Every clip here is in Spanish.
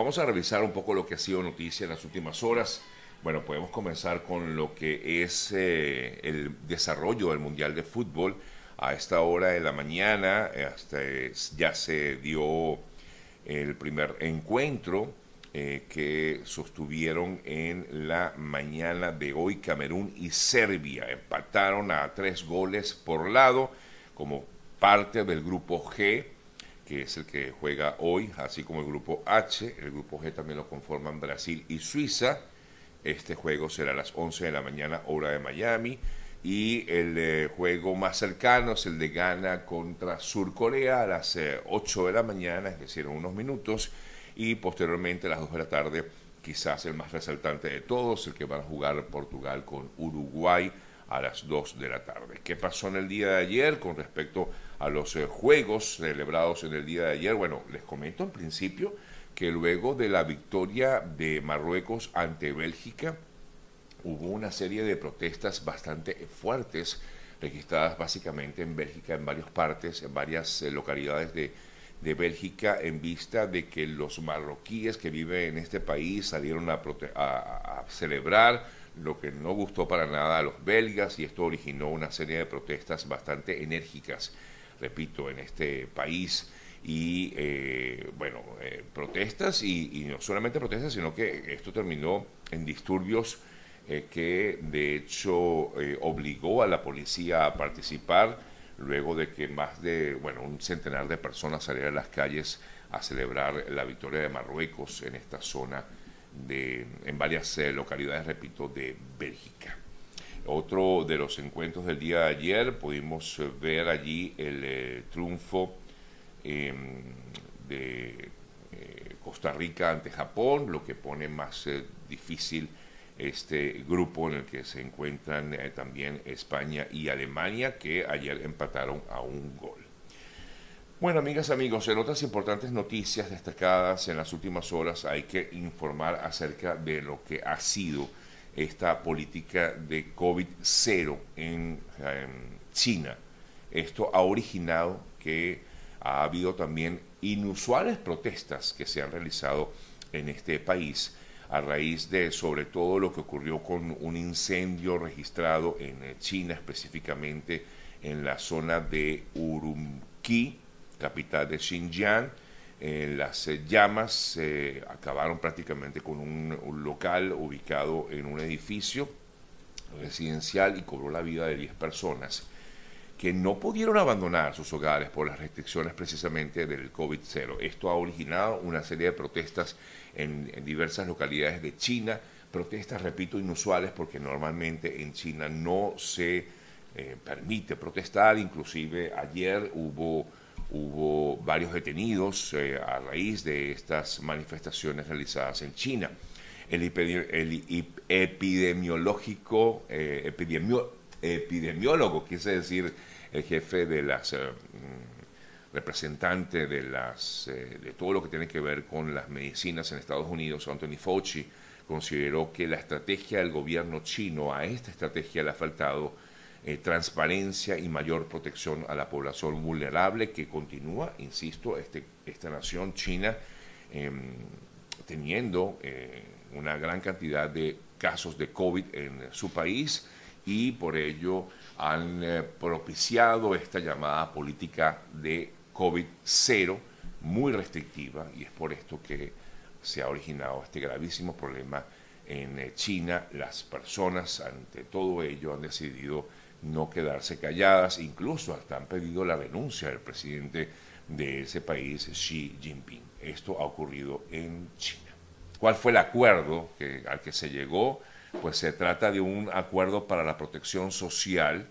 vamos a revisar un poco lo que ha sido noticia en las últimas horas. Bueno, podemos comenzar con lo que es eh, el desarrollo del Mundial de Fútbol. A esta hora de la mañana hasta, ya se dio el primer encuentro eh, que sostuvieron en la mañana de hoy Camerún y Serbia. Empataron a tres goles por lado como parte del grupo G, que es el que juega hoy, así como el grupo H. El grupo G también lo conforman Brasil y Suiza. Este juego será a las 11 de la mañana, hora de Miami. Y el eh, juego más cercano es el de Ghana contra Sur Corea a las 8 eh, de la mañana, es decir, en unos minutos y posteriormente a las 2 de la tarde quizás el más resaltante de todos, el que va a jugar Portugal con Uruguay a las 2 de la tarde. ¿Qué pasó en el día de ayer con respecto a los eh, juegos celebrados en el día de ayer? Bueno, les comento en principio que luego de la victoria de Marruecos ante Bélgica, hubo una serie de protestas bastante fuertes registradas básicamente en Bélgica, en varias partes, en varias eh, localidades de de Bélgica en vista de que los marroquíes que viven en este país salieron a, a, celebrar lo que no gustó para nada a los belgas y esto originó una serie de protestas bastante enérgicas, repito, en este país. Y eh, bueno, eh, protestas y, no solamente protestas, sino que esto terminó en disturbios eh, que de hecho obligó a la policía a participar luego de que más de, bueno, un centenar de personas salieran a las calles a celebrar la victoria de Marruecos en esta zona de, en varias eh, localidades, repito, de Bélgica. Otro de los encuentros del día de ayer, pudimos eh, ver allí el eh, triunfo em, de Costa Rica ante Japón, lo que pone más difícil este grupo en el que se encuentran también España y Alemania, que ayer empataron a un gol. Bueno, amigas, amigos, en otras importantes noticias destacadas en las últimas horas hay que informar acerca de lo que ha sido esta política de COVID-0 en, en China. Esto ha originado que ha habido también inusuales protestas que se han realizado en este país a raíz de sobre todo lo que ocurrió con un incendio registrado en eh, China, específicamente en la zona de Urumqi, capital de Xinjiang. Eh, las eh, llamas acabaron prácticamente con un, local ubicado en un edificio residencial y cobró la vida de 10 personas que no pudieron abandonar sus hogares por las restricciones precisamente del COVID-0. Esto ha originado una serie de protestas en, diversas localidades de China, protestas, repito, inusuales porque normalmente en China no se eh, permite protestar, inclusive ayer hubo, hubo varios detenidos eh, a raíz de estas manifestaciones realizadas en China. El, epidemiológico, eh, epidemiólogo, quise decir el jefe de las representante de, las, eh, de todo lo que tiene que ver con las medicinas en Estados Unidos, Anthony Fauci, consideró que la estrategia del gobierno chino, a esta estrategia le ha faltado eh, transparencia y mayor protección a la población vulnerable que continúa, insisto, este, esta nación china em, teniendo eh, una gran cantidad de casos de COVID en su país y por ello han propiciado esta llamada política de COVID-0 muy restrictiva y es por esto que se ha originado este gravísimo problema en eh, China. Las personas ante todo ello han decidido no quedarse calladas, incluso hasta han pedido la renuncia del presidente de ese país, Xi Jinping. Esto ha ocurrido en China. ¿Cuál fue el acuerdo al que se llegó? Pues se trata de un acuerdo para la protección social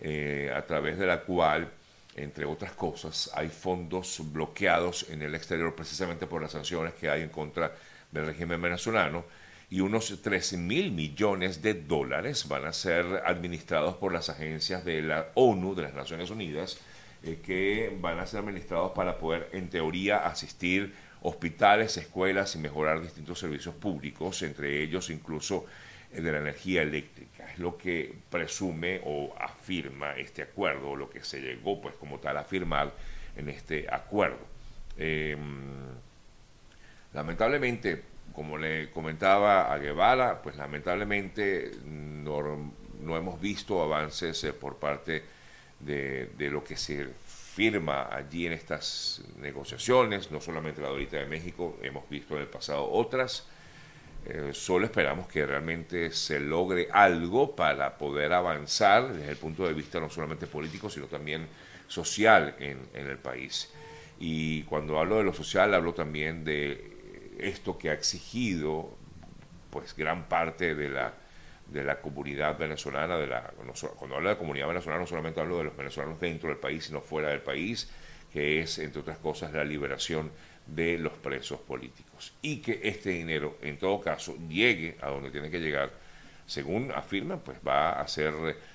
eh, a través de la cual entre otras cosas, hay fondos bloqueados en el exterior precisamente por las sanciones que hay en contra del régimen venezolano y unos 13 mil millones de dólares van a ser administrados por las agencias de la ONU, de las Naciones Unidas, eh, que van a ser administrados para poder, en teoría, asistir hospitales, escuelas y mejorar distintos servicios públicos, entre ellos incluso el de la energía eléctrica. Es lo que presume o afirma este acuerdo, o lo que se llegó pues como tal a firmar en este acuerdo. Em, Lamentablemente, como le comentaba a Guevara, pues lamentablemente no, hemos visto avances eh, por parte de, lo que se firma allí en estas negociaciones, no solamente la ahorita de México, hemos visto en el pasado otras. Eh, solo esperamos que realmente se logre algo para poder avanzar desde el punto de vista no solamente político, sino también social en, en el país. Y cuando hablo de lo social, hablo también de esto que ha exigido pues gran parte de la de la comunidad venezolana, de la, cuando hablo de comunidad venezolana no solamente hablo de los venezolanos dentro del país, sino fuera del país, que es, entre otras cosas, la liberación de los presos políticos. Y que este dinero, en todo caso, llegue a donde tiene que llegar, según afirman, pues va a ser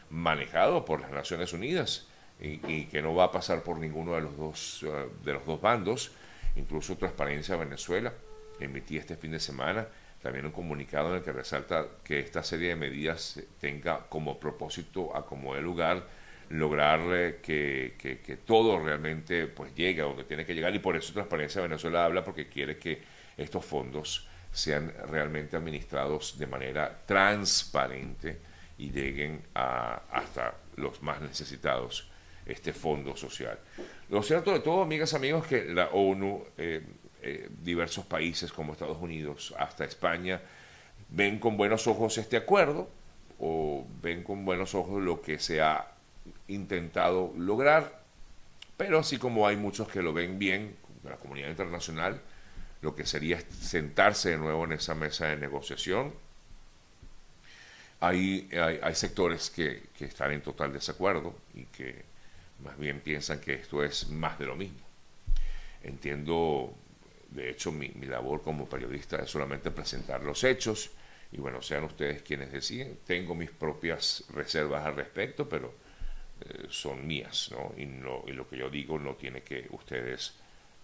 manejado por las Naciones Unidas y, que no va a pasar por ninguno de los dos, uh, de los dos bandos. Incluso Transparencia Venezuela emití este fin de semana también un comunicado en el que resalta que esta serie de medidas tenga como propósito, a como de lugar, lograr que, que, todo realmente pues llegue a donde tiene que llegar y por eso Transparencia Venezuela habla porque quiere que estos fondos sean realmente administrados de manera transparente y lleguen a, hasta los más necesitados este fondo social. Lo cierto de todo, amigas, amigos, que la ONU eh, eh, diversos países como Estados Unidos hasta España ven con buenos ojos este acuerdo o ven con buenos ojos lo que se ha intentado lograr, pero así como hay muchos que lo ven bien, la comunidad internacional, lo que sería sentarse de nuevo en esa mesa de negociación, hay, hay, sectores que están en total desacuerdo y que más bien piensan que esto es más de lo mismo. Entiendo de hecho, mi, labor como periodista es solamente presentar los hechos y bueno, sean ustedes quienes deciden. Tengo mis propias reservas al respecto, pero eh, son mías, ¿no? Y, ¿no? y lo que yo digo no tiene que ustedes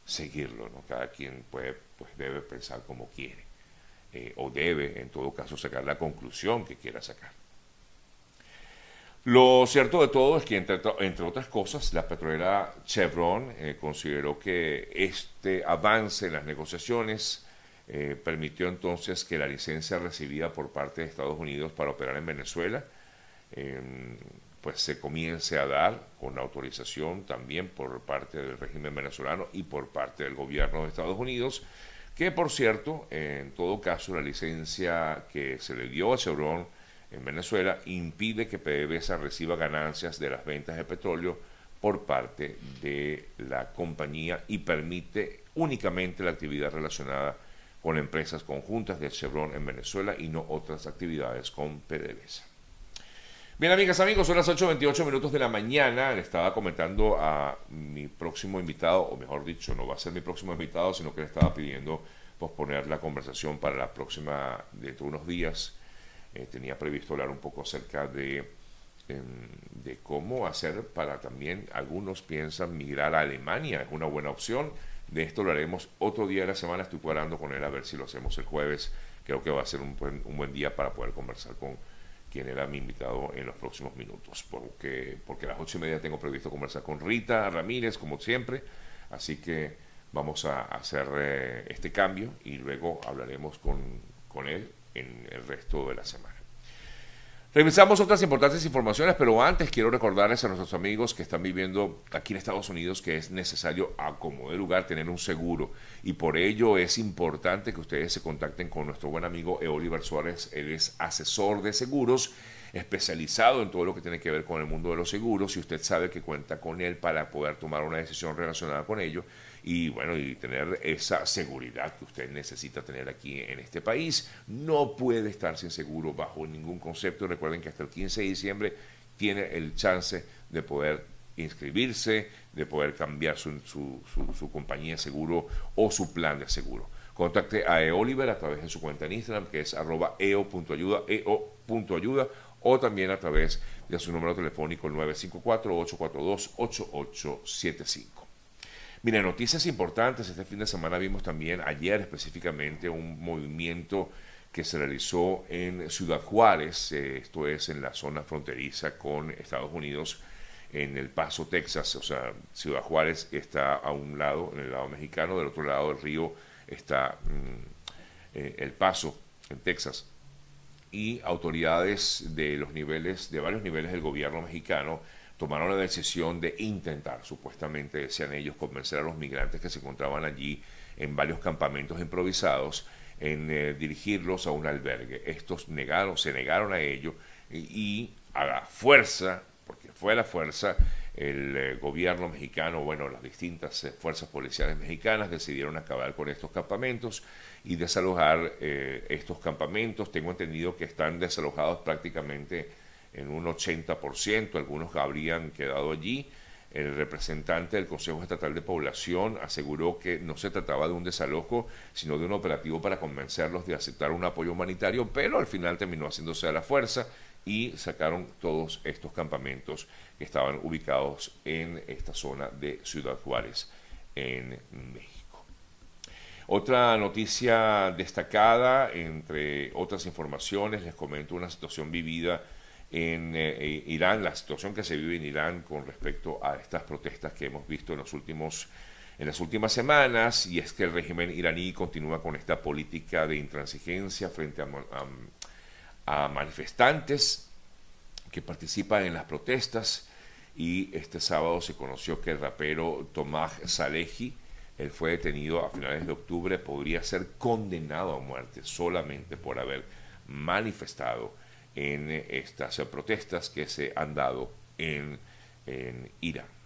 seguirlo, ¿no? Cada quien puede, pues debe pensar como quiere, eh, o debe, en todo caso, sacar la conclusión que quiera sacar. Lo cierto de todo es que, entre, otras cosas, la petrolera Chevron eh, consideró que este avance en las negociaciones eh, permitió entonces que la licencia recibida por parte de Estados Unidos para operar en Venezuela em, pues se comience a dar con autorización también por parte del régimen venezolano y por parte del gobierno de Estados Unidos, que por cierto, en todo caso, la licencia que se le dio a Chevron en Venezuela impide que PDVSA reciba ganancias de las ventas de petróleo por parte de la compañía y permite únicamente la actividad relacionada con empresas conjuntas de Chevron en Venezuela y no otras actividades con PDVSA. Bien, amigas, amigos, son las 8.28 minutos de la mañana. Le estaba comentando a mi próximo invitado, o mejor dicho, no va a ser mi próximo invitado, sino que le estaba pidiendo posponer la conversación para la próxima, dentro de unos días, eh, tenía previsto hablar un poco acerca de, em, de cómo hacer para también, algunos piensan migrar a Alemania, es una buena opción. De esto lo haremos otro día de la semana, estoy cuadrando con él a ver si lo hacemos el jueves. Creo que va a ser un buen, día para poder conversar con quien era mi invitado en los próximos minutos, porque, porque a las ocho y media tengo previsto conversar con Rita Ramírez, como siempre, así que vamos a hacer eh, este cambio y luego hablaremos con, con él en el resto de la semana. Revisamos otras importantes informaciones, pero antes quiero recordarles a nuestros amigos que están viviendo aquí en Estados Unidos que es necesario, a como de lugar, tener un seguro. Y por ello es importante que ustedes se contacten con nuestro buen amigo Eoliver Suárez. Él es asesor de seguros, especializado en todo lo que tiene que ver con el mundo de los seguros. Y usted sabe que cuenta con él para poder tomar una decisión relacionada con ello y bueno, y tener esa seguridad que usted necesita tener aquí en este país. No puede estar sin seguro bajo ningún concepto. Recuerden que hasta el 15 de diciembre tiene el chance de poder inscribirse, de poder cambiar su, su, compañía de seguro o su plan de seguro. Contacte a Eoliver a través de su cuenta en Instagram, que es arroba eo.ayuda, eo.ayuda, o también a través de su número telefónico 954-842-8875. Mira, noticias importantes. Este fin de semana vimos también, ayer específicamente, un movimiento que se realizó en Ciudad Juárez, eh, esto es en la zona fronteriza con Estados Unidos, en El Paso, Texas. O sea, Ciudad Juárez está a un lado, en el lado mexicano, del otro lado del río está mm, eh, El Paso, en Texas, y autoridades de los niveles, de varios niveles del gobierno mexicano, tomaron la decisión de intentar, supuestamente decían ellos, convencer a los migrantes que se encontraban allí en varios campamentos improvisados en eh, dirigirlos a un albergue. Estos negaron, se negaron a ello y, a la fuerza, porque fue a la fuerza, el eh, gobierno mexicano, bueno, las distintas eh, fuerzas policiales mexicanas decidieron acabar con estos campamentos y desalojar estos campamentos. Tengo entendido que están desalojados prácticamente en un 80%, algunos habrían quedado allí. El representante del Consejo Estatal de Población aseguró que no se trataba de un desalojo, sino de un operativo para convencerlos de aceptar un apoyo humanitario, pero al final terminó haciéndose a la fuerza y sacaron todos estos campamentos que estaban ubicados en esta zona de Ciudad Juárez, en México. Otra noticia destacada, entre otras informaciones, les comento una situación vivida en eh, eh, Irán, la situación que se vive en Irán con respecto a estas protestas que hemos visto en en las últimas semanas y es que el régimen iraní continúa con esta política de intransigencia frente a, manifestantes que participan en las protestas y este sábado se conoció que el rapero Tomás Salehi, él fue detenido a finales de octubre, podría ser condenado a muerte solamente por haber manifestado en estas protestas que se han dado en, en Irán.